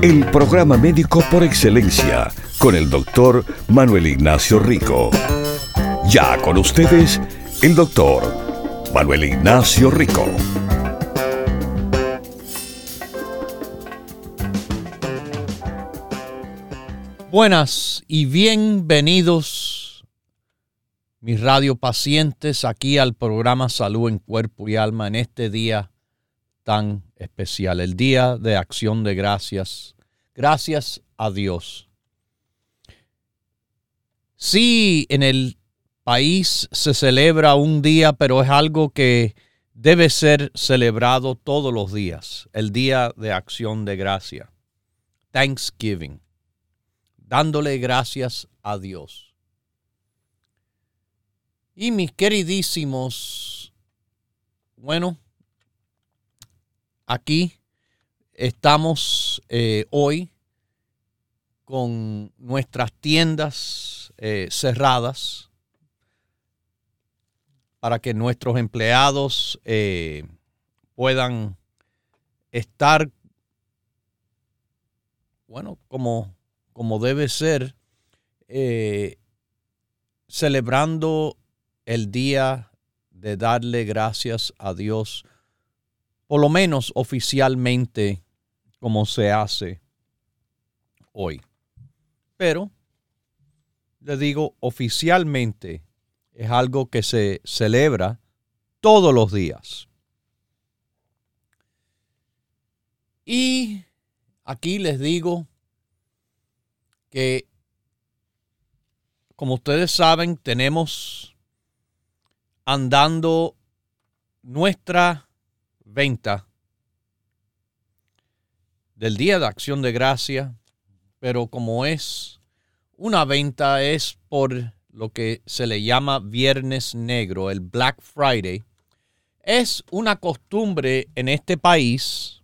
El programa médico por excelencia con el doctor Manuel Ignacio Rico. Ya con ustedes, el doctor Manuel Ignacio Rico. Buenas y bienvenidos, mis radiopacientes, aquí al programa Salud en Cuerpo y Alma en este día tan especial, el Día de Acción de Gracias. Gracias a Dios Sí, en el país se celebra un día, pero es algo que debe ser celebrado todos los días, el Día de Acción de Gracia, Thanksgiving, dándole gracias a Dios. Y mis queridísimos, bueno, aquí estamos eh, hoy con nuestras tiendas eh, cerradas para que nuestros empleados eh, puedan estar, bueno, como, como debe ser, celebrando el día de darle gracias a Dios, por lo menos oficialmente como se hace hoy pero le digo oficialmente es algo que se celebra todos los días. Y aquí les digo que, como ustedes saben, tenemos andando nuestra venta del Día de Acción de Gracia pero como es una venta es por lo que se le llama Viernes Negro, el Black Friday, es una costumbre en este país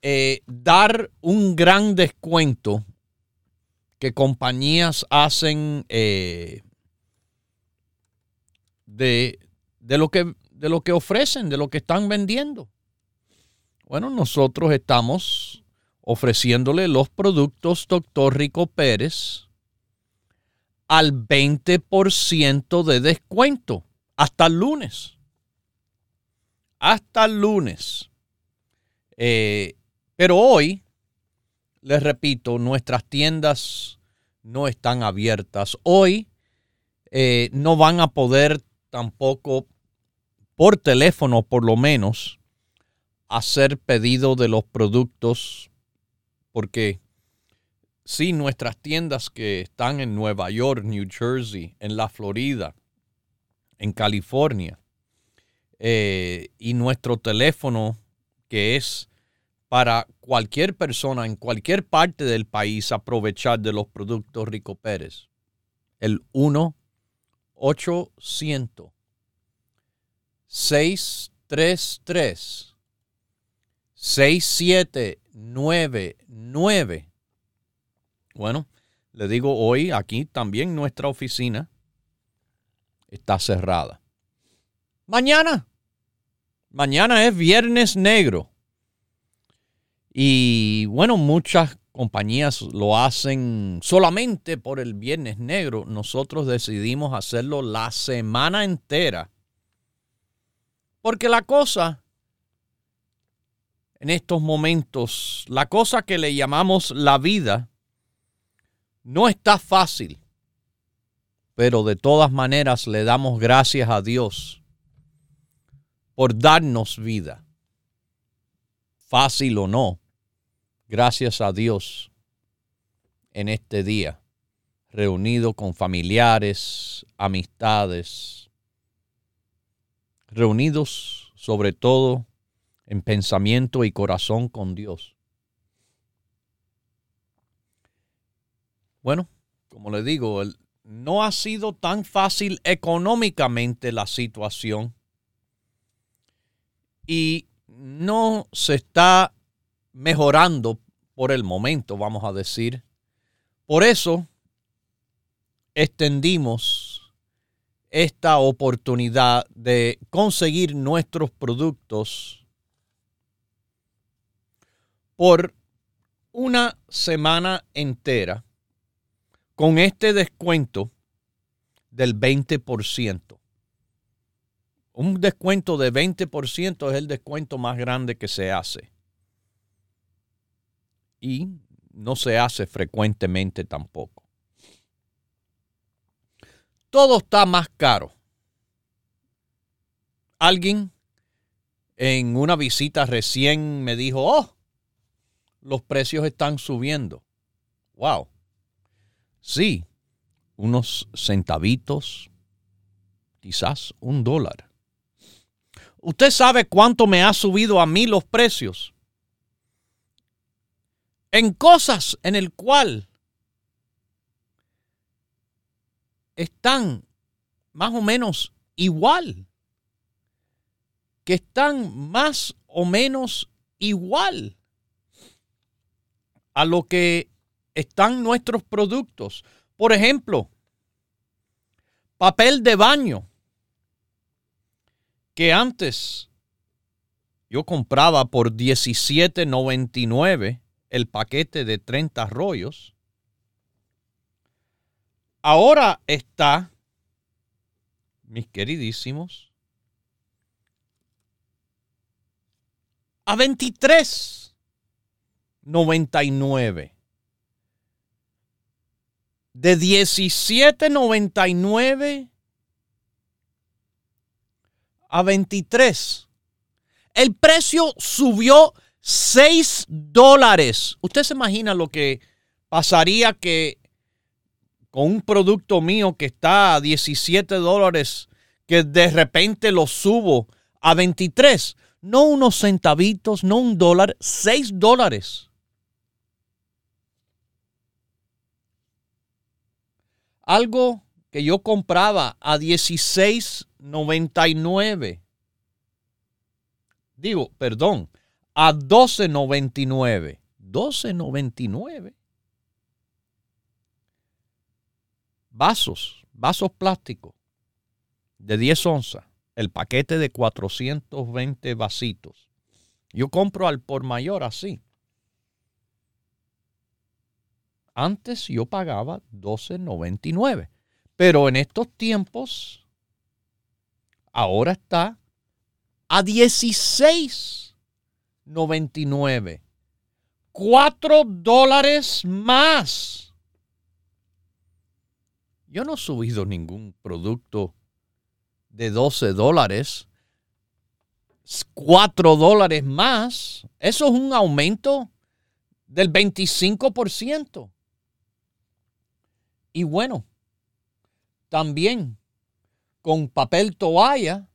eh, dar un gran descuento que compañías hacen eh, de, lo que, de lo que ofrecen, de lo que están vendiendo. Bueno, nosotros estamos ofreciéndole los productos Dr. Rico Pérez al 20% de descuento hasta el lunes. Hasta el lunes. Eh, pero hoy, les repito, nuestras tiendas no están abiertas. Hoy eh, no van a poder tampoco, por teléfono por lo menos, hacer pedido de los productos porque si nuestras tiendas que están en Nueva York, New Jersey, en la Florida, en California, eh, y nuestro teléfono que es para cualquier persona en cualquier parte del país aprovechar de los productos Rico Pérez. El 1 800 633 6799. Bueno, le digo hoy aquí también nuestra oficina está cerrada. Mañana. Mañana es viernes negro. Y bueno, muchas compañías lo hacen solamente por el viernes negro. Nosotros decidimos hacerlo la semana entera. Porque la cosa en estos momentos, la cosa que le llamamos la vida no está fácil, pero de todas maneras le damos gracias a Dios por darnos vida. Fácil o no, gracias a Dios en este día, reunido con familiares, amistades, reunidos sobre todo en pensamiento y corazón con Dios. Bueno, como le digo, no ha sido tan fácil económicamente la situación y no se está mejorando por el momento, vamos a decir. Por eso extendimos esta oportunidad de conseguir nuestros productos por una semana entera con este descuento del 20%. Un descuento de 20% es el descuento más grande que se hace. Y no se hace frecuentemente tampoco. Todo está más caro. Alguien en una visita recién me dijo, oh, los precios están subiendo. Wow. Sí, unos centavitos, quizás un dólar. ¿Usted sabe cuánto me ha subido a mí los precios? En cosas en el cual están más o menos igual, que están más o menos igual a lo que están nuestros productos. Por ejemplo, papel de baño, que antes yo compraba por $17.99 el paquete de 30 rollos. Ahora está, mis queridísimos, a 23.99 de 17.99 a 23. El precio subió 6 dólares. Usted se imagina lo que pasaría que con un producto mío que está a 17 dólares, que de repente lo subo a 23. No unos centavitos, no un dólar, 6 dólares. Algo que yo compraba a 16.99. Digo, perdón, a 12.99. 12.99. Vasos, vasos plásticos de 10 onzas. El paquete de 420 vasitos. Yo compro al por mayor así. Antes yo pagaba 12.99, pero en estos tiempos ahora está a 16.99. 4 dólares más. Yo no he subido ningún producto de 12 dólares. 4 dólares más. Eso es un aumento del 25%. Y bueno, también con papel toalla,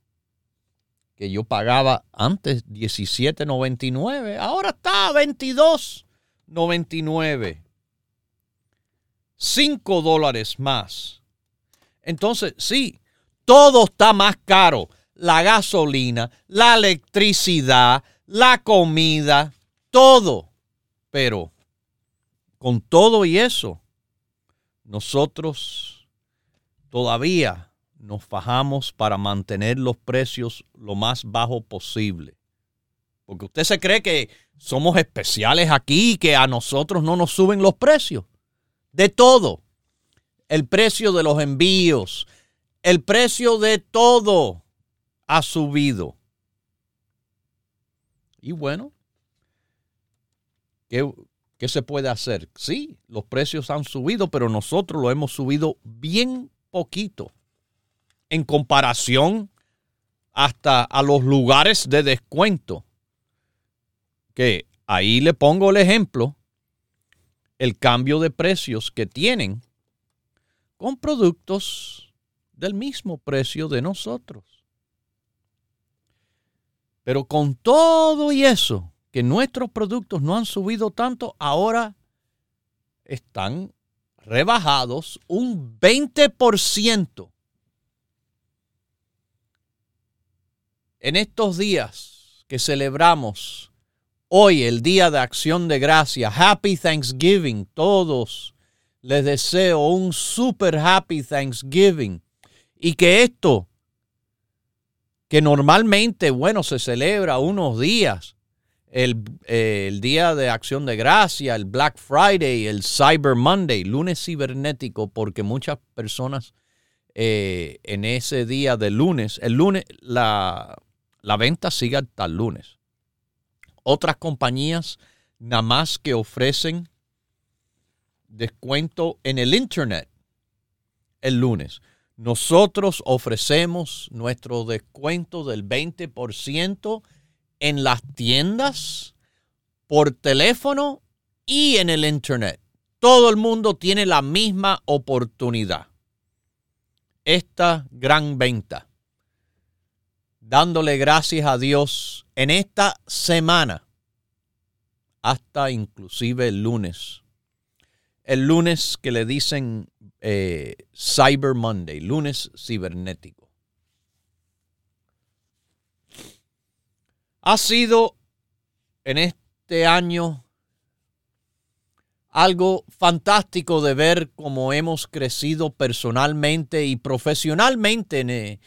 que yo pagaba antes 17.99, ahora está a 22.99. 5 dólares más. Entonces, sí, todo está más caro. La gasolina, la electricidad, la comida, todo. Pero con todo y eso, nosotros todavía nos fajamos para mantener los precios lo más bajo posible. Porque usted se cree que somos especiales aquí y que a nosotros no nos suben los precios. De todo. El precio de los envíos, el precio de todo ha subido. Y bueno, ¿qué, ¿Qué se puede hacer? Sí, los precios han subido, pero nosotros lo hemos subido bien poquito en comparación hasta a los lugares de descuento. Que ahí le pongo el ejemplo, el cambio de precios que tienen con productos del mismo precio de nosotros. Pero con todo y eso, que nuestros productos no han subido tanto, ahora están rebajados un 20% en estos días que celebramos hoy, el Día de Acción de Gracia. Happy Thanksgiving. Todos les deseo un super happy Thanksgiving. Y que esto, que normalmente, bueno, se celebra unos días, el, Día de Acción de Gracia, el Black Friday, el Cyber Monday, lunes cibernético, porque muchas personas eh, en ese día de lunes, el lunes, la, la venta sigue hasta el lunes. Otras compañías nada más que ofrecen descuento en el Internet el lunes. Nosotros ofrecemos nuestro descuento del 20% en las tiendas, por teléfono y en el Internet. Todo el mundo tiene la misma oportunidad. Esta gran venta. Dándole gracias a Dios en esta semana, hasta inclusive el lunes. El lunes que le dicen eh, Cyber Monday, lunes cibernético. Ha sido en este año algo fantástico de ver cómo hemos crecido personalmente y profesionalmente en,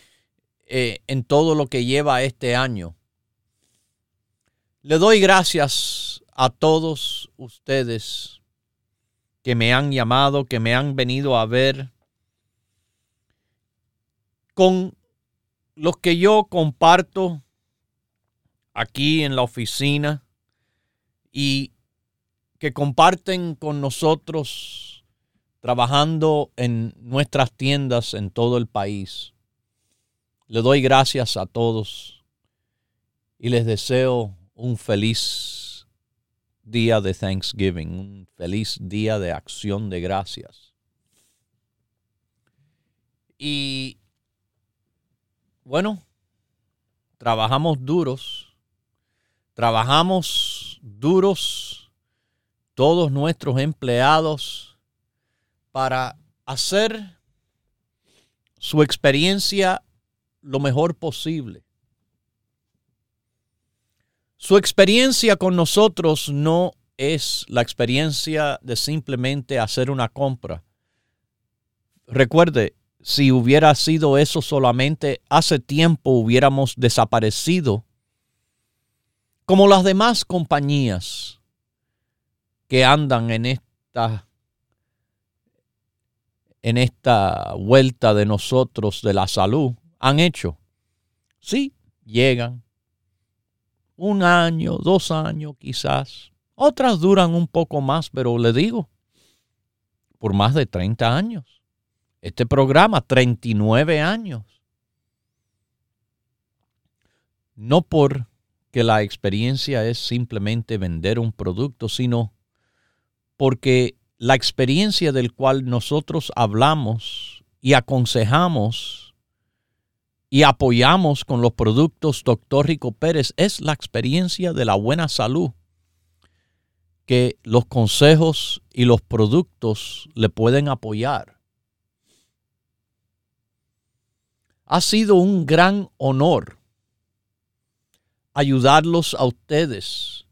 eh, en todo lo que lleva este año. Le doy gracias a todos ustedes que me han llamado, que me han venido a ver, con los que yo comparto aquí en la oficina y que comparten con nosotros trabajando en nuestras tiendas en todo el país. Le doy gracias a todos y les deseo un feliz día de Thanksgiving, un feliz día de acción de gracias. Y bueno, trabajamos duros Trabajamos duros todos nuestros empleados para hacer su experiencia lo mejor posible. Su experiencia con nosotros no es la experiencia de simplemente hacer una compra. Recuerde, si hubiera sido eso solamente, hace tiempo hubiéramos desaparecido como las demás compañías que andan en esta en esta vuelta de nosotros de la salud han hecho. Sí, llegan un año, dos años quizás. Otras duran un poco más, pero le digo, por más de 30 años. Este programa, 39 años. No por que la experiencia es simplemente vender un producto, sino porque la experiencia del cual nosotros hablamos y aconsejamos y apoyamos con los productos Dr. Rico Pérez es la experiencia de la buena salud que los consejos y los productos le pueden apoyar. Ha sido un gran honor ayudarlos a ustedes.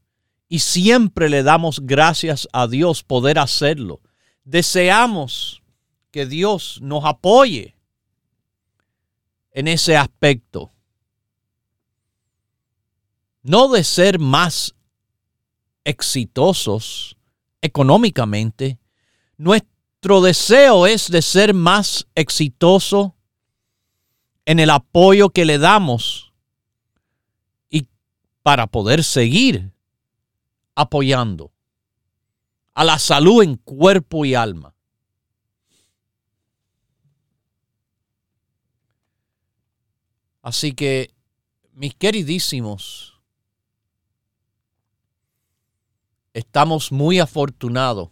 Y siempre le damos gracias a Dios poder hacerlo. Deseamos que Dios nos apoye en ese aspecto. No de ser más exitosos económicamente. Nuestro deseo es de ser más exitoso en el apoyo que le damos para poder seguir apoyando a la salud en cuerpo y alma. Así que, mis queridísimos, estamos muy afortunados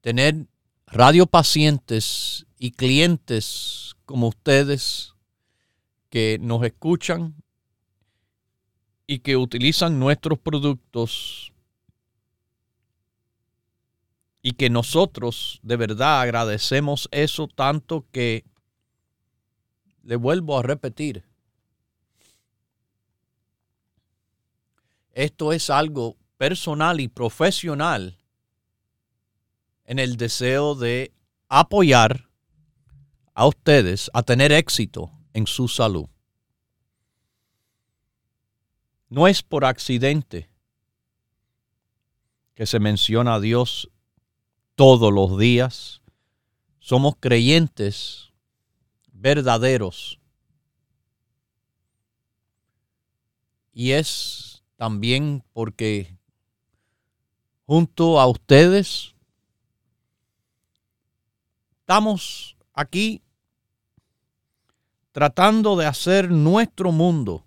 tener radiopacientes y clientes como ustedes que nos escuchan y que utilizan nuestros productos Y que nosotros de verdad agradecemos eso tanto que le vuelvo a repetir. Esto es algo personal y profesional en el deseo de apoyar a ustedes a tener éxito en su salud. No es por accidente que se menciona a Dios todos los días. Somos creyentes verdaderos. Y es también porque junto a ustedes estamos aquí tratando de hacer nuestro mundo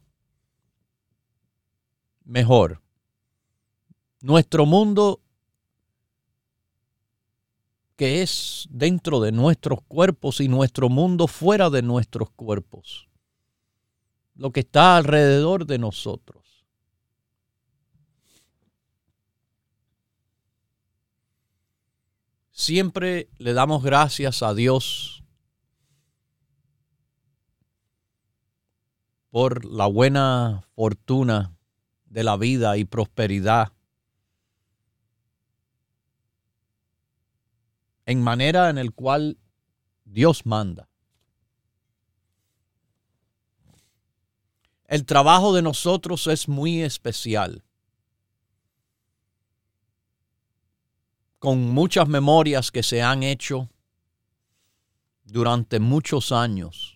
mejor. Nuestro mundo que es dentro de nuestros cuerpos y nuestro mundo fuera de nuestros cuerpos. Lo que está alrededor de nosotros. Siempre le damos gracias a Dios por la buena fortuna de la vida y prosperidad en manera en el cual Dios manda. El trabajo de nosotros es muy especial. Con muchas memorias que se han hecho durante muchos años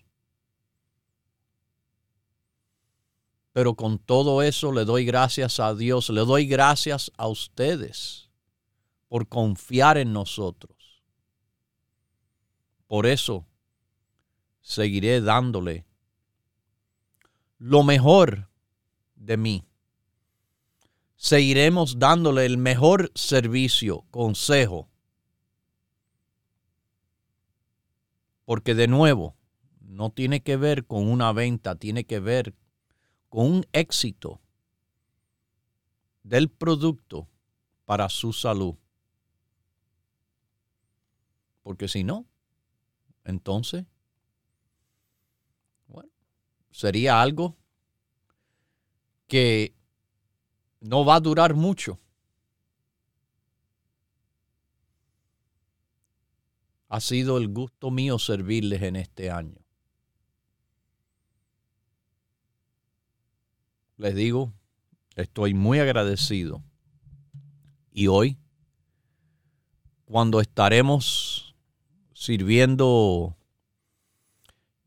Pero con todo eso le doy gracias a Dios, le doy gracias a ustedes por confiar en nosotros. Por eso seguiré dándole lo mejor de mí. Seguiremos dándole el mejor servicio, consejo. Porque de nuevo, no tiene que ver con una venta, tiene que ver con un éxito del producto para su salud. Porque si no, entonces, bueno, sería algo que no va a durar mucho. Ha sido el gusto mío servirles en este año. les digo, estoy muy agradecido. Y hoy, cuando estaremos sirviendo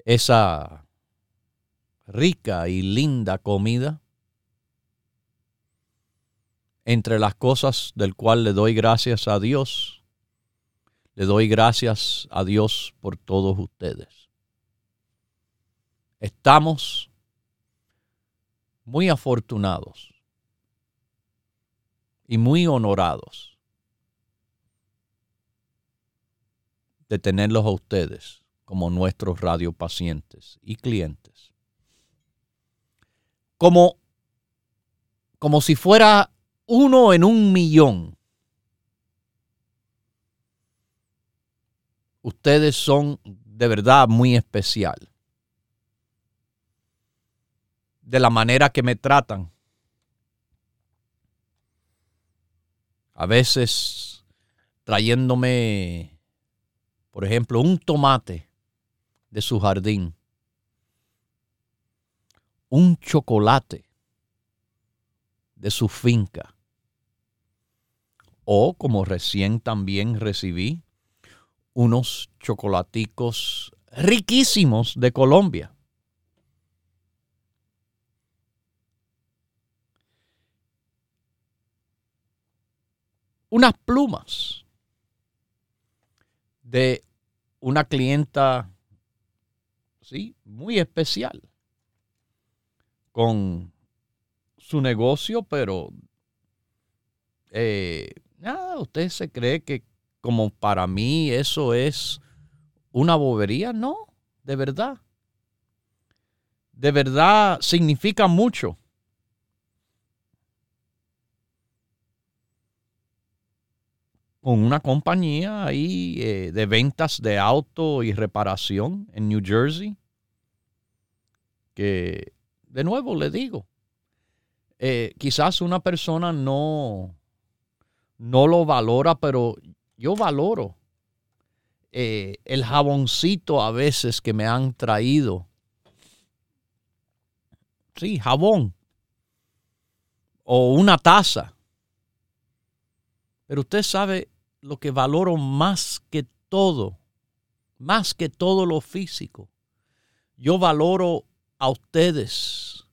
esa rica y linda comida, entre las cosas del cual le doy gracias a Dios, le doy gracias a Dios por todos ustedes. Estamos muy afortunados y muy honorados de tenerlos a ustedes como nuestros radiopacientes y clientes. Como, como si fuera uno en un millón. Ustedes son de verdad muy especial de la manera que me tratan. A veces trayéndome, por ejemplo, un tomate de su jardín, un chocolate de su finca, o como recién también recibí, unos chocolaticos riquísimos de Colombia. unas plumas de una clienta, sí, muy especial, con su negocio, pero eh, nada, usted se cree que como para mí eso es una bobería, no, de verdad. De verdad significa mucho con una compañía ahí eh, de ventas de auto y reparación en New Jersey. Que, de nuevo, le digo, eh, quizás una persona no, no lo valora, pero yo valoro eh, el jaboncito a veces que me han traído. Sí, jabón. O una taza. Pero usted sabe lo que valoro más que todo, más que todo lo físico. Yo valoro a ustedes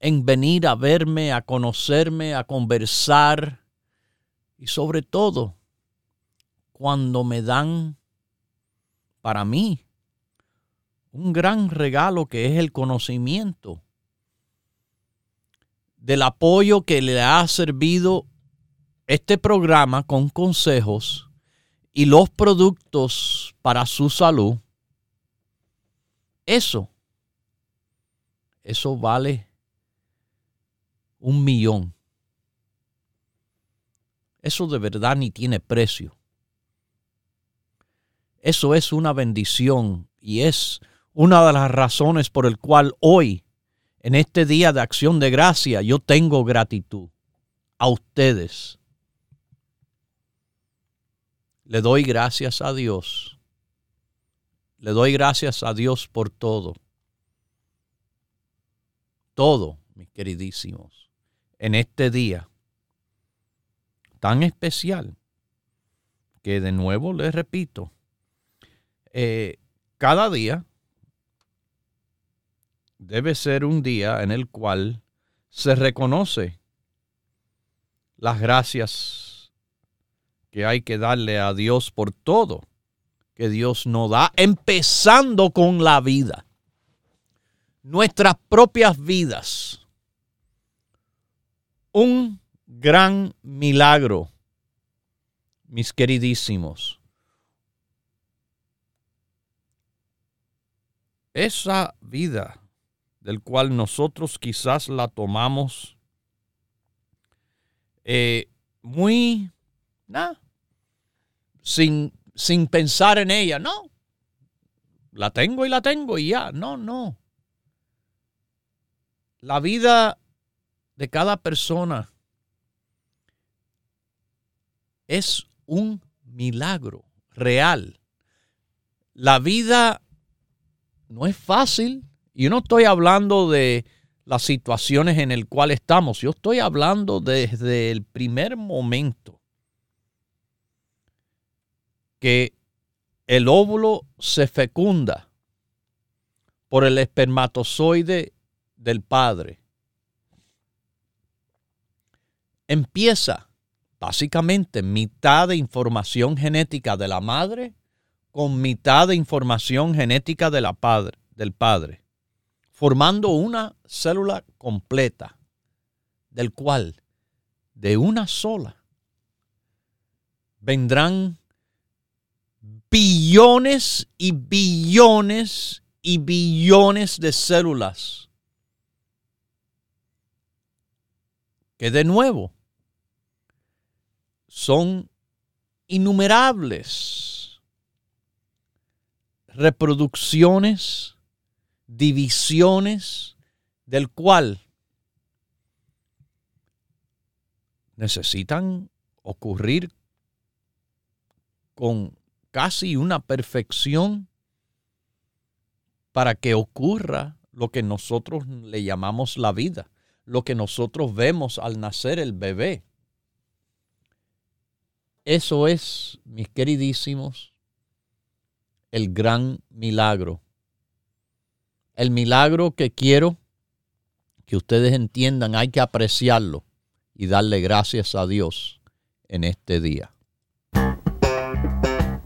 en venir a verme, a conocerme, a conversar y sobre todo cuando me dan para mí un gran regalo que es el conocimiento del apoyo que le ha servido este programa con consejos y los productos para su salud, eso, eso vale un millón. Eso de verdad ni tiene precio. Eso es una bendición y es una de las razones por el cual hoy, en este día de acción de gracia, yo tengo gratitud a ustedes. Le doy gracias a Dios. Le doy gracias a Dios por todo. Todo, mis queridísimos, en este día tan especial que de nuevo les repito, eh, cada día debe ser un día en el cual se reconoce las gracias que hay que darle a Dios por todo que Dios nos da, empezando con la vida, nuestras propias vidas. Un gran milagro, mis queridísimos. Esa vida del cual nosotros quizás la tomamos eh, muy, sin, sin pensar en ella, no. La tengo y la tengo y ya, no, no. La vida de cada persona es un milagro real. La vida no es fácil. Yo no estoy hablando de las situaciones en las cuales estamos. Yo estoy hablando desde el primer momento que el óvulo se fecunda por el espermatozoide del padre. Empieza básicamente mitad de información genética de la madre con mitad de información genética de la padre, del padre, formando una célula completa, del cual de una sola vendrán billones y billones y billones de células. Que de nuevo son innumerables reproducciones, divisiones, del cual necesitan ocurrir con casi una perfección para que ocurra lo que nosotros le llamamos la vida, lo que nosotros vemos al nacer el bebé. Eso es, mis queridísimos, el gran milagro. El milagro que quiero que ustedes entiendan, hay que apreciarlo y darle gracias a Dios en este día.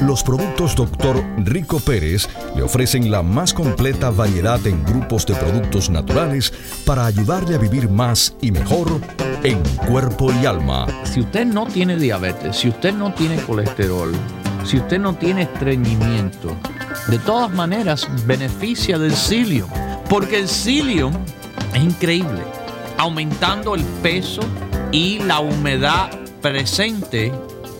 Los productos Dr. Rico Pérez le ofrecen la más completa variedad en grupos de productos naturales para ayudarle a vivir más y mejor en cuerpo y alma. Si usted no tiene diabetes, si usted no tiene colesterol, si usted no tiene estreñimiento, de todas maneras beneficia del psyllium, porque el psyllium es increíble, aumentando el peso y la humedad presente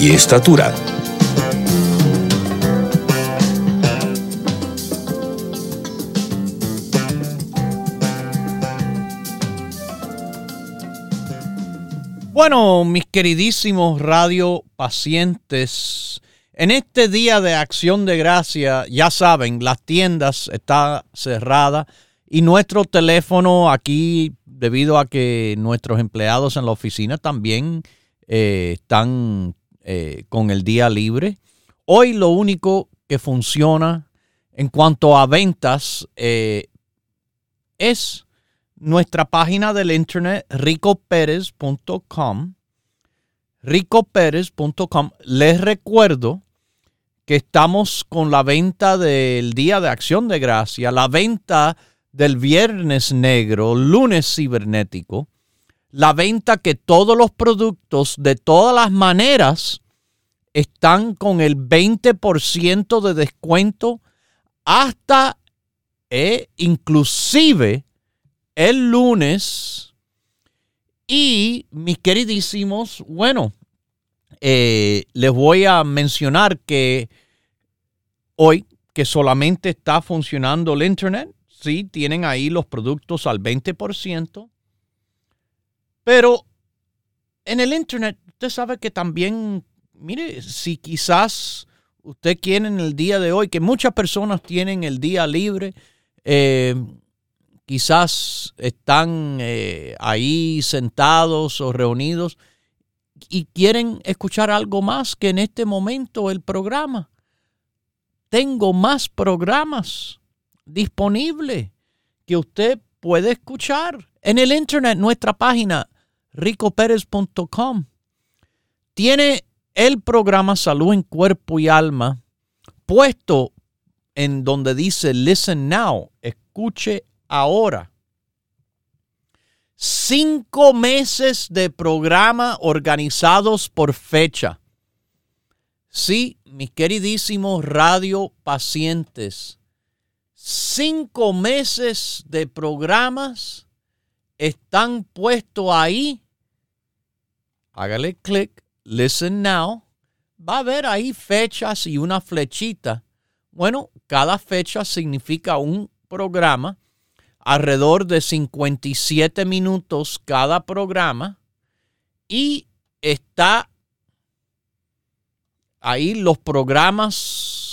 y estatura. Bueno, mis queridísimos radio pacientes, en este día de acción de gracia, ya saben, las tiendas están cerradas y nuestro teléfono aquí, debido a que nuestros empleados en la oficina también eh, están eh, con el día libre. Hoy lo único que funciona en cuanto a ventas eh, es nuestra página del internet ricoperez.com. ricoperez.com. Les recuerdo que estamos con la venta del Día de Acción de Gracia, la venta del Viernes Negro, lunes cibernético, la venta que todos los productos de todas las maneras están con el 20% de descuento hasta e inclusive el lunes. Y mis queridísimos, bueno, eh, les voy a mencionar que hoy que solamente está funcionando el Internet, sí, tienen ahí los productos al 20%, pero en el Internet usted sabe que también, mire, si quizás usted quiere en el día de hoy, que muchas personas tienen el día libre, eh, quizás están eh, ahí sentados o reunidos y quieren escuchar algo más que en este momento el programa. Tengo más programas disponibles que usted puede escuchar en el internet, nuestra página ricoperez.com. Tiene el programa Salud en Cuerpo y Alma puesto en donde dice Listen Now, escuche ahora. Cinco meses de programa organizados por fecha. Sí, mis queridísimos radio pacientes, cinco meses de programas están puestos ahí. Hágale clic, listen now. Va a ver ahí fechas y una flechita. Bueno, cada fecha significa un programa alrededor de 57 minutos cada programa y está ahí los programas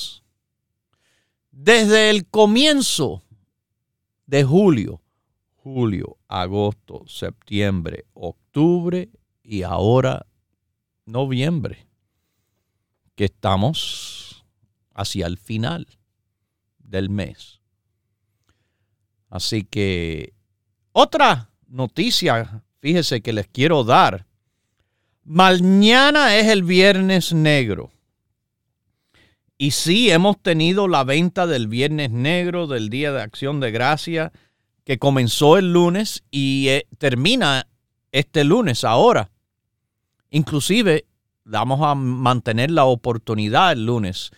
desde el comienzo de julio, julio, agosto, septiembre, octubre y ahora noviembre, que estamos hacia el final del mes. Así que otra noticia, fíjese que les quiero dar. Mañana es el viernes negro. Y sí, hemos tenido la venta del viernes negro, del Día de Acción de Gracia, que comenzó el lunes y eh, termina este lunes ahora. Inclusive, vamos a mantener la oportunidad el lunes.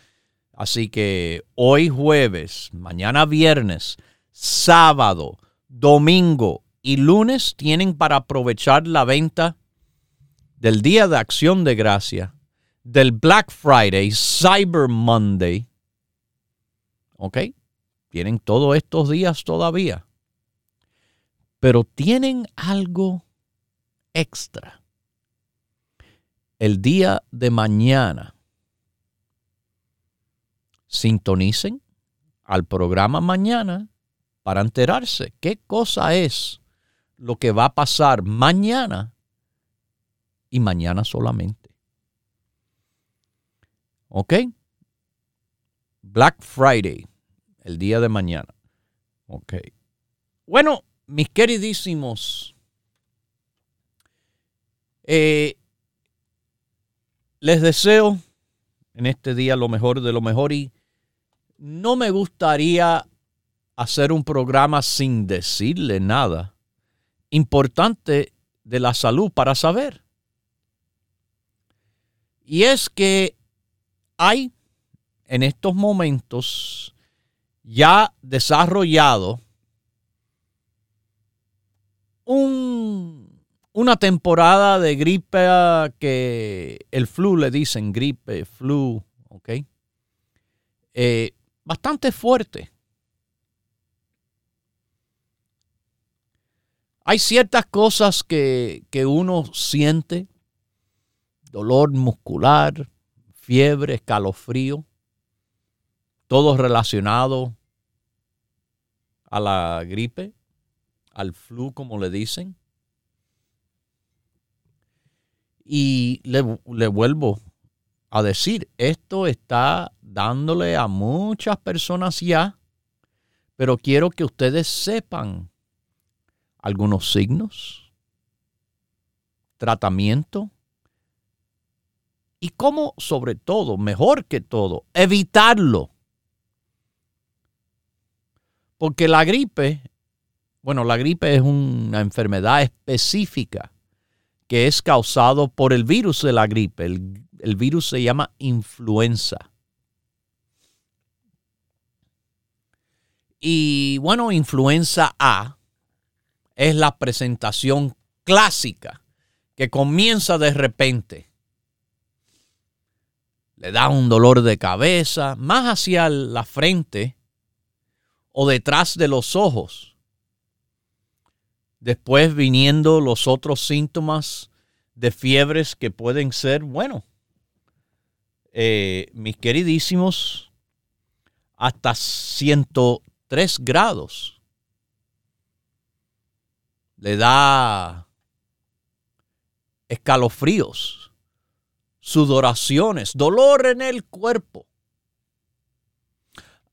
Así que hoy jueves, mañana viernes, sábado, domingo y lunes tienen para aprovechar la venta del Día de Acción de Gracia, del Black Friday, Cyber Monday. ¿Ok? Tienen todos estos días todavía. Pero tienen algo extra. El día de mañana. Sintonicen al programa mañana para enterarse qué cosa es lo que va a pasar mañana y mañana solamente. ¿Ok? Black Friday, el día de mañana. Ok. Bueno, mis queridísimos, eh, les deseo en este día lo mejor de lo mejor y no me gustaría hacer un programa sin decirle nada importante de la salud para saber. Y es que hay en estos momentos ya desarrollado un, una temporada de gripe que el flu le dicen gripe, flu, ¿ok? Eh, bastante fuerte. Hay ciertas cosas que, que uno siente, dolor muscular, fiebre, escalofrío, todo relacionado a la gripe, al flu, como le dicen. Y le, vuelvo a decir, esto está dándole a muchas personas ya, pero quiero que ustedes sepan algunos signos, tratamiento y cómo, sobre todo, mejor que todo, evitarlo. Porque la gripe, bueno, la gripe es una enfermedad específica que es causado por el virus de la gripe. El, virus se llama influenza. Y bueno, influenza A es la presentación clásica que comienza de repente. Le da un dolor de cabeza, más hacia la frente o detrás de los ojos. Después viniendo los otros síntomas de fiebres que pueden ser, bueno, eh, mis queridísimos, hasta 103 grados. Le da escalofríos, sudoraciones, dolor en el cuerpo.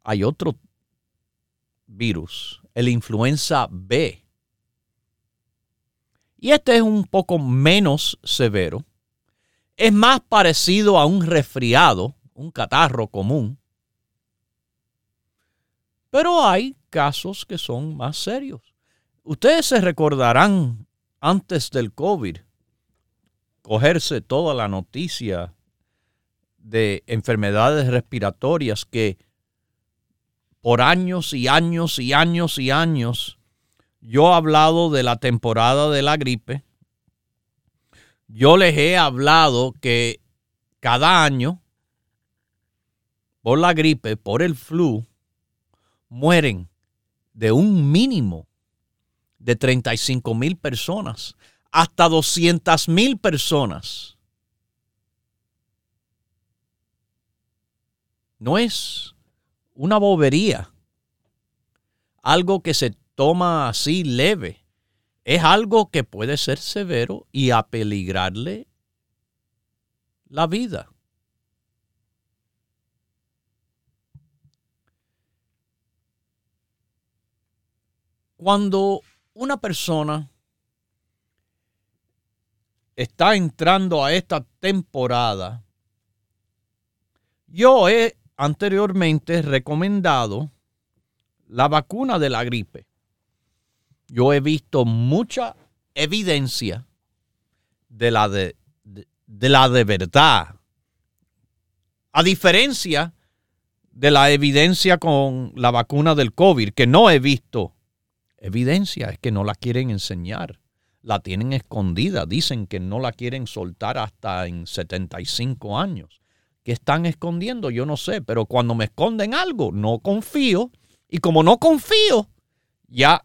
Hay otro virus, el influenza B. Y este es un poco menos severo. Es más parecido a un resfriado, un catarro común. Pero hay casos que son más serios. Ustedes se recordarán antes del COVID cogerse toda la noticia de enfermedades respiratorias que por años y años y años y años, yo he hablado de la temporada de la gripe. Yo les he hablado que cada año, por la gripe, por el flu, mueren de un mínimo de 35 mil personas hasta 200 mil personas. No es una bobería, algo que se toma así leve, es algo que puede ser severo y apeligrarle la vida. Cuando una persona está entrando a esta temporada, yo he anteriormente recomendado la vacuna de la gripe. Yo he visto mucha evidencia de la de, la de verdad. A diferencia de la evidencia con la vacuna del COVID, que no he visto evidencia, es que no la quieren enseñar. La tienen escondida. Dicen que no la quieren soltar hasta en 75 años. ¿Qué están escondiendo? Yo no sé, pero cuando me esconden algo, no confío. Y como no confío, ya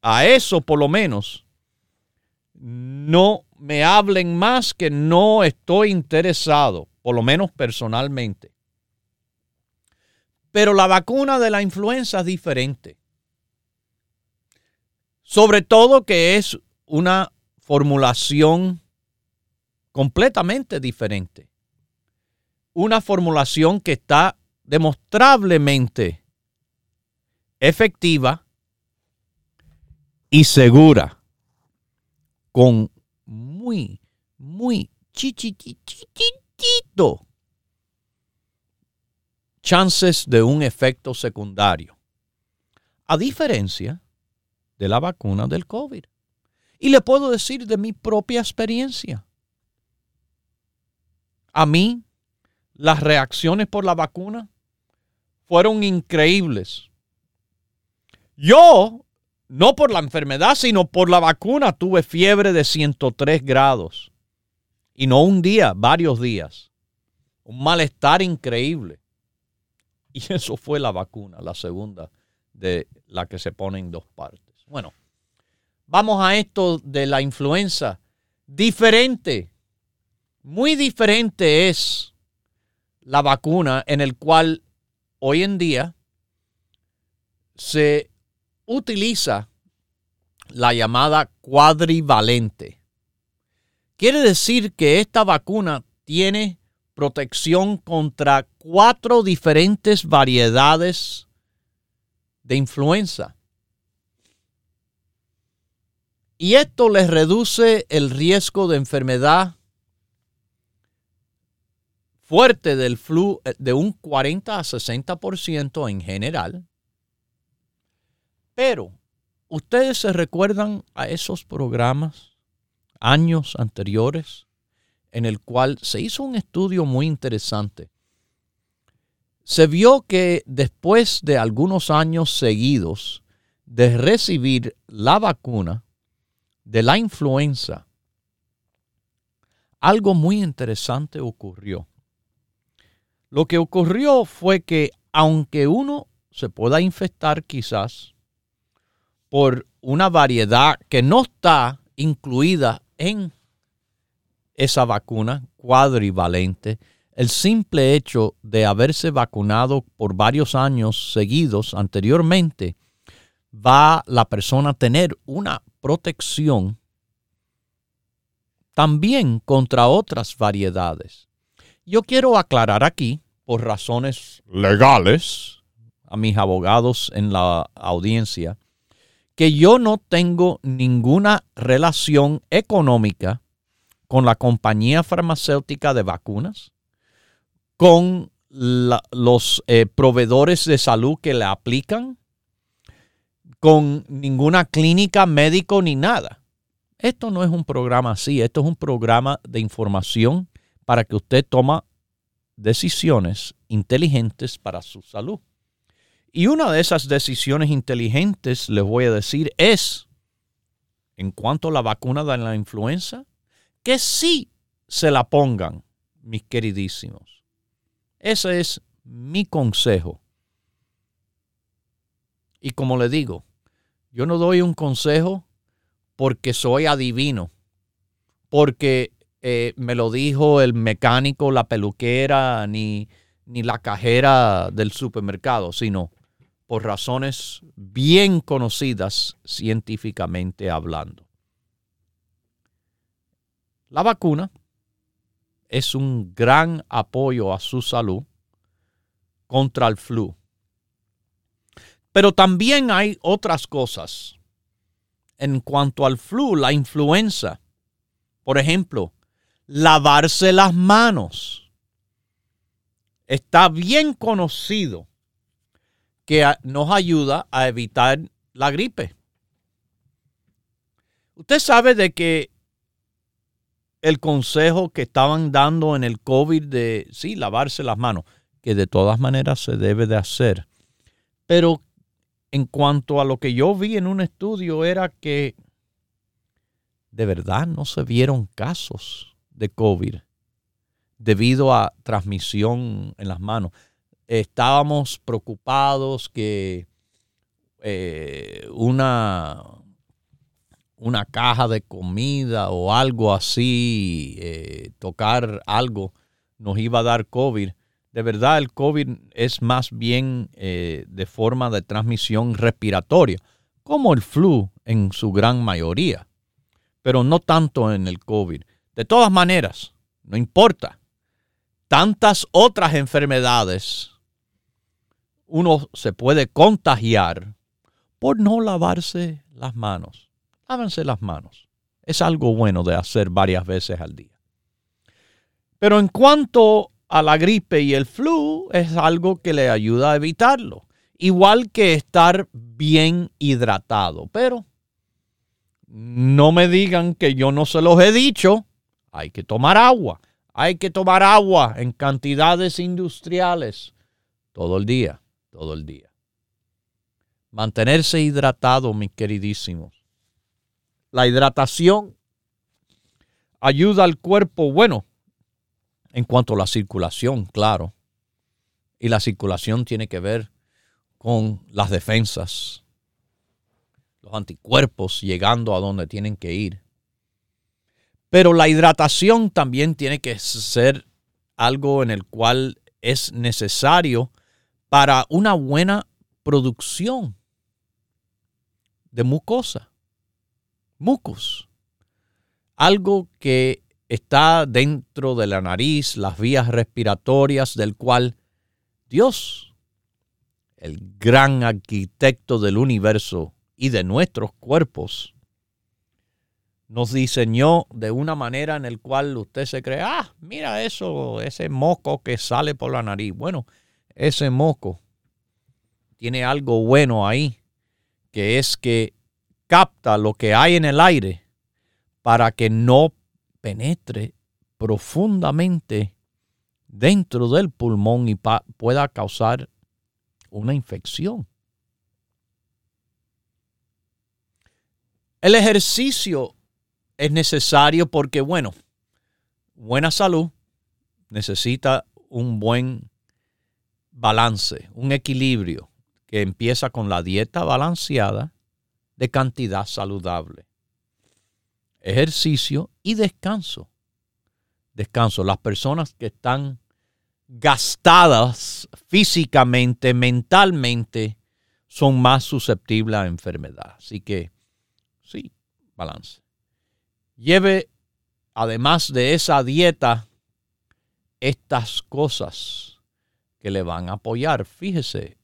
a eso por lo menos, no me hablen más que no estoy interesado, por lo menos personalmente. Pero la vacuna de la influenza es diferente. Sobre todo que es una formulación completamente diferente. Una formulación que está demostrablemente efectiva y segura, con muy, muy chiquitito chances de un efecto secundario, a diferencia de la vacuna del COVID. Y le puedo decir de mi propia experiencia. a mí las reacciones por la vacuna fueron increíbles. Yo, no por la enfermedad, sino por la vacuna, tuve fiebre de 103 grados. Y no un día, varios días. Un malestar increíble. Y eso fue la vacuna, la segunda de la que se pone en dos partes. Bueno, vamos a esto de la influenza. Diferente, muy diferente es la vacuna en el cual hoy en día se utiliza la llamada cuadrivalente. Quiere decir que esta vacuna tiene protección contra cuatro diferentes variedades de influenza. Y esto les reduce el riesgo de enfermedad fuerte del flu eh, de un 40 a 60% en general. Pero, ¿ustedes se recuerdan a esos programas años anteriores en el cual se hizo un estudio muy interesante? Se vio que después de algunos años seguidos de recibir la vacuna de la influenza, algo muy interesante ocurrió. Lo que ocurrió fue que aunque uno se pueda infectar quizás por una variedad que no está incluida en esa vacuna cuadrivalente, el simple hecho de haberse vacunado por varios años seguidos anteriormente, va la persona a tener una protección también contra otras variedades. Yo quiero aclarar aquí, por razones legales, a mis abogados en la audiencia, que yo no tengo ninguna relación económica con la compañía farmacéutica de vacunas, con los eh, proveedores de salud que le aplican, con ninguna clínica, médico ni nada. Esto no es un programa así, esto es un programa de información para que usted toma decisiones inteligentes para su salud. Y una de esas decisiones inteligentes, les voy a decir, es, en cuanto a la vacuna de la influenza, que sí se la pongan, mis queridísimos. Ese es mi consejo. Y como le digo, yo no doy un consejo porque soy adivino, porque eh, me lo dijo el mecánico, la peluquera, ni, ni la cajera del supermercado, sino por razones bien conocidas científicamente hablando. La vacuna es un gran apoyo a su salud contra el flu. Pero también hay otras cosas. En cuanto al flu, la influenza, por ejemplo, lavarse las manos. Está bien conocido que nos ayuda a evitar la gripe. Usted sabe de que el consejo que estaban dando en el COVID de, sí, lavarse las manos, que de todas maneras se debe de hacer. Pero en cuanto a lo que yo vi en un estudio era que de verdad no se vieron casos de COVID debido a transmisión en las manos. Estábamos preocupados que eh, una, una caja de comida o algo así, eh, tocar algo, nos iba a dar COVID. De verdad, el COVID es más bien eh, de forma de transmisión respiratoria, como el flu en su gran mayoría, pero no tanto en el COVID. De todas maneras, no importa. Tantas otras enfermedades uno se puede contagiar por no lavarse las manos lávense las manos. Es algo bueno de hacer varias veces al día. Pero en cuanto a la gripe y el flu, es algo que le ayuda a evitarlo. Igual que estar bien hidratado. Pero no me digan que yo no se los he dicho. Hay que tomar agua, Hay que tomar agua en cantidades industriales todo el día, todo el día. Mantenerse hidratado, mis queridísimos. La hidratación ayuda al cuerpo, bueno, en cuanto a la circulación, claro. Y la circulación tiene que ver con las defensas, los anticuerpos llegando a donde tienen que ir. Pero la hidratación también tiene que ser algo en el cual es necesario para una buena producción de mucosa, mucus, algo que está dentro de la nariz, las vías respiratorias, del cual Dios, el gran arquitecto del universo y de nuestros cuerpos, nos diseñó de una manera en el cual usted se cree, ah, mira eso, ese moco que sale por la nariz. Bueno, ese moco tiene algo bueno ahí, que es que capta lo que hay en el aire para que no penetre profundamente dentro del pulmón y pueda causar una infección. El ejercicio es necesario porque, bueno, buena salud necesita un buen balance, un equilibrio que empieza con la dieta balanceada de cantidad saludable, ejercicio y descanso. Descanso. Las personas que están gastadas físicamente, mentalmente, son más susceptibles a enfermedad. Así que, sí, balance lleve, además de esa dieta, estas cosas que le van a apoyar. Fíjese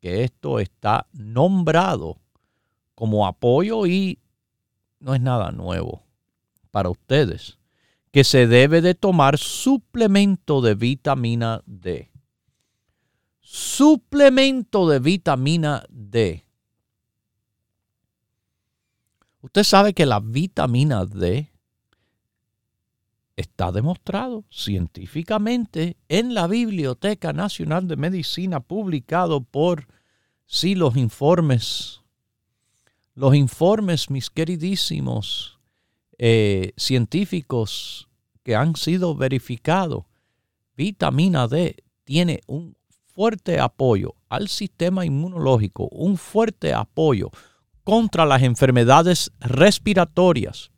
que esto está nombrado como apoyo y no es nada nuevo para ustedes, que se debe de tomar suplemento de vitamina D. Suplemento de vitamina D. Usted sabe que la vitamina D está demostrado científicamente en la Biblioteca Nacional de Medicina, publicado por sí los informes, los informes, mis queridísimos eh, científicos que han sido verificados. Vitamina D tiene un fuerte apoyo al sistema inmunológico, un fuerte apoyo contra las enfermedades respiratorias.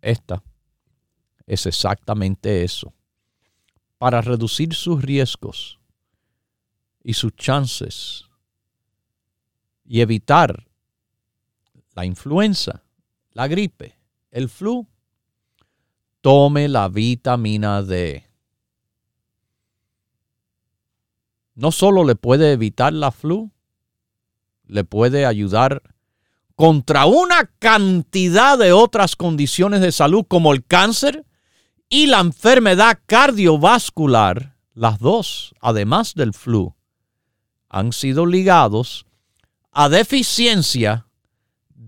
Esta es exactamente eso. Para reducir sus riesgos y sus chances y evitar la influenza, la gripe, el flu, tome la vitamina D. No solo le puede evitar la flu, le puede ayudar contra una cantidad de otras condiciones de salud como el cáncer y la enfermedad cardiovascular, las dos, además del flu, han sido ligados a deficiencia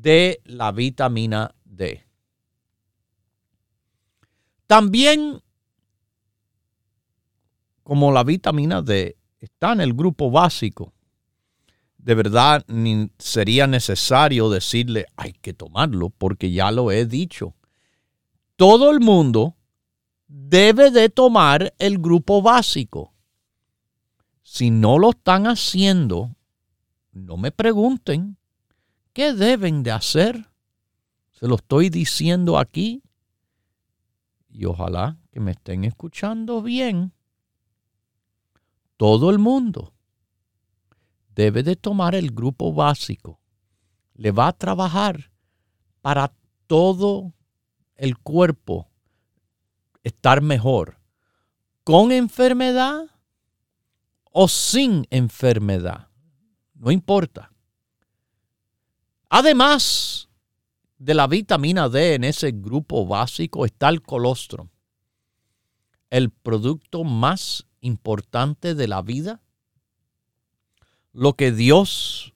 de la vitamina D. También, como la vitamina D está en el grupo básico de verdad sería necesario decirle hay que tomarlo porque ya lo he dicho. Todo el mundo debe de tomar el grupo básico. Si no lo están haciendo, no me pregunten qué deben de hacer. Se lo estoy diciendo aquí y ojalá que me estén escuchando bien. Todo el mundo debe de tomar el grupo básico. Le va a trabajar para todo el cuerpo estar mejor, con enfermedad o sin enfermedad. No importa. Además de la vitamina D en ese grupo básico está el colostrum, el producto más importante de la vida lo que Dios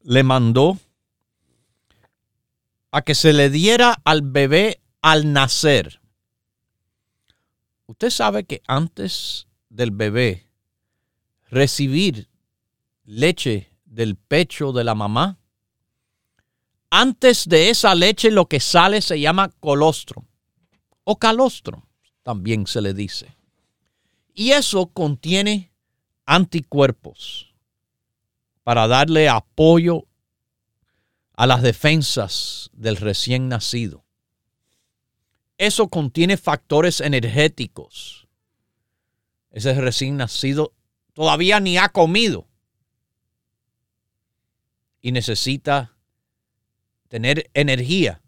le mandó a que se le diera al bebé al nacer. Usted sabe que antes del bebé recibir leche del pecho de la mamá, antes de esa leche lo que sale se llama colostro o calostro, también se le dice. Y eso contiene anticuerpos para darle apoyo a las defensas del recién nacido. Eso contiene factores energéticos. Ese recién nacido todavía ni ha comido y necesita tener energía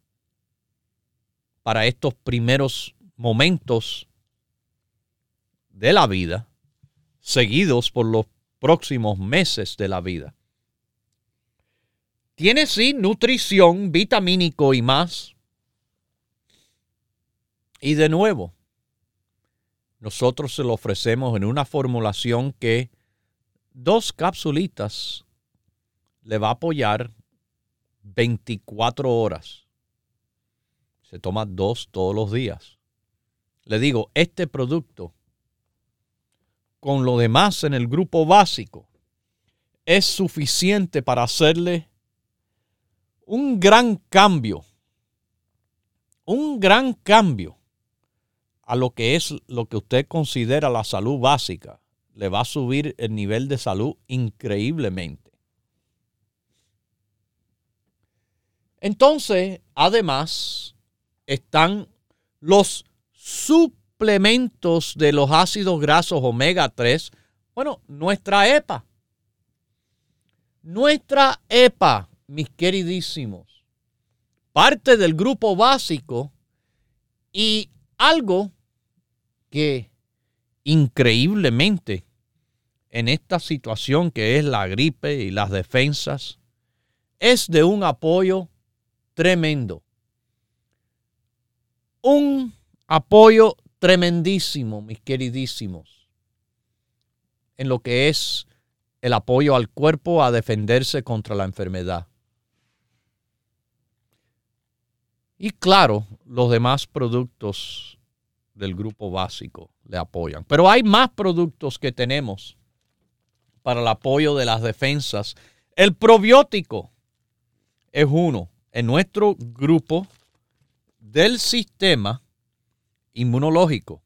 para estos primeros momentos de la vida, seguidos por los próximos meses de la vida. Tiene sí nutrición, vitamínico y más. Y de nuevo, nosotros se lo ofrecemos en una formulación que dos capsulitas le va a apoyar 24 horas. Se toma dos todos los días. Le digo, este producto, con lo demás en el grupo básico, es suficiente para hacerle un gran cambio. Un gran cambio a lo que es lo que usted considera la salud básica. Le va a subir el nivel de salud increíblemente. Entonces, además, están los suplementos de los ácidos grasos omega 3. Bueno, nuestra EPA. Nuestra EPA, mis queridísimos, parte del grupo básico y algo que increíblemente en esta situación que es la gripe y las defensas, es de un apoyo tremendo. Un apoyo tremendísimo, mis queridísimos, en lo que es el apoyo al cuerpo a defenderse contra la enfermedad. Y claro, los demás productos del grupo básico le apoyan. Pero hay más productos que tenemos para el apoyo de las defensas. El probiótico es uno en nuestro grupo del sistema inmunológico.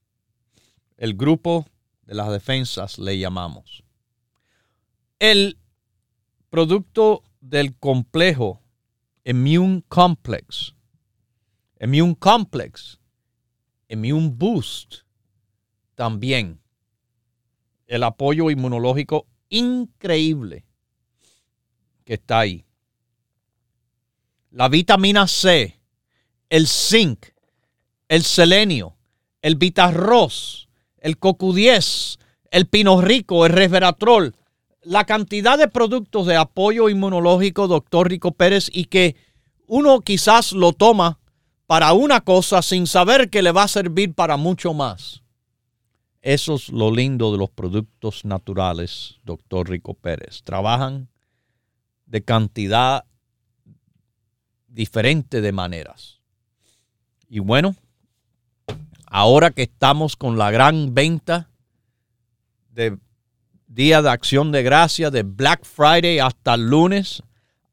El grupo de las defensas le llamamos. El producto del complejo Immune Complex. Immune Complex Immune Boost también. El apoyo inmunológico increíble que está ahí. La vitamina C, el zinc, el selenio, el vitarroz, el cocu10, el pino rico, el resveratrol, la cantidad de productos de apoyo inmunológico, doctor Rico Pérez, y que uno quizás lo toma para una cosa sin saber que le va a servir para mucho más. Eso es lo lindo de los productos naturales, doctor Rico Pérez. Trabajan de cantidad diferente de maneras. Y bueno, ahora que estamos con la gran venta de Día de Acción de Gracia, de Black Friday hasta el lunes,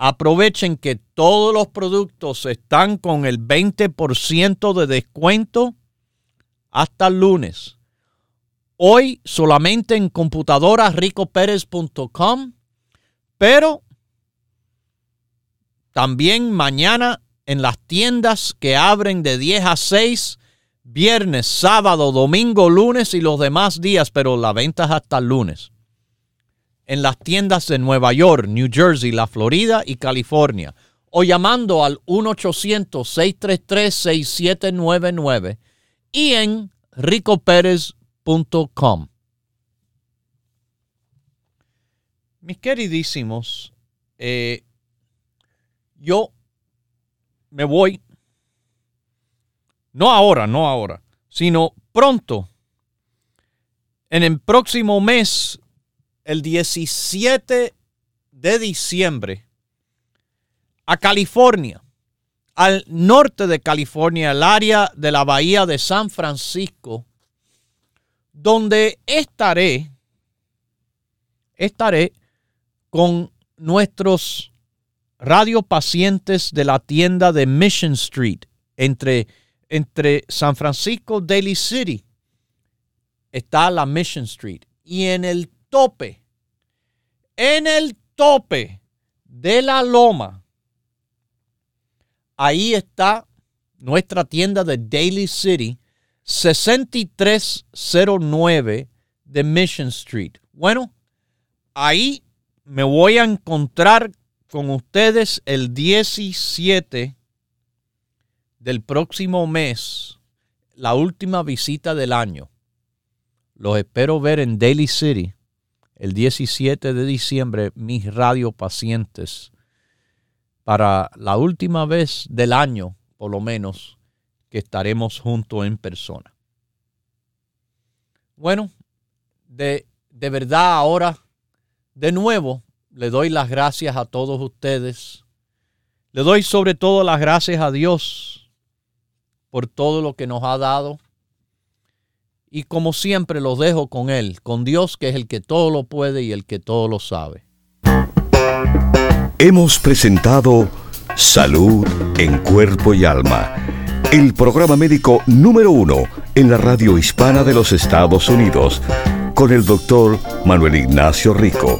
Aprovechen que todos los productos están con el 20% de descuento hasta el lunes. Hoy solamente en computadorasricopérez.com, pero también mañana en las tiendas que abren de 10 a 6, viernes, sábado, domingo, lunes y los demás días, pero la venta es hasta el lunes en las tiendas de Nueva York, New Jersey, la Florida y California o llamando al 1-800-633-6799 y en ricoperez.com. Mis queridísimos, eh, yo me voy, no ahora, no ahora, sino pronto, en el próximo mes el 17 de diciembre a California, al norte de California, el área de la bahía de San Francisco, donde estaré, estaré con nuestros radiopacientes de la tienda de Mission Street entre, entre San Francisco, Daly City. Está la Mission Street. Y en el tope, en el tope de la loma, ahí está nuestra tienda de Daly City, 6309 de Mission Street. Bueno, ahí me voy a encontrar con ustedes el 17 del próximo mes, la última visita del año. Los espero ver en Daly City el 17 de diciembre, mis radiopacientes, para la última vez del año, por lo menos, que estaremos juntos en persona. Bueno, de, de verdad ahora, de nuevo, le doy las gracias a todos ustedes. Le doy sobre todo las gracias a Dios por todo lo que nos ha dado y como siempre los dejo con Él, con Dios que es el que todo lo puede y el que todo lo sabe. Hemos presentado Salud en Cuerpo y Alma, el programa médico número uno en la radio hispana de los Estados Unidos, con el doctor Manuel Ignacio Rico.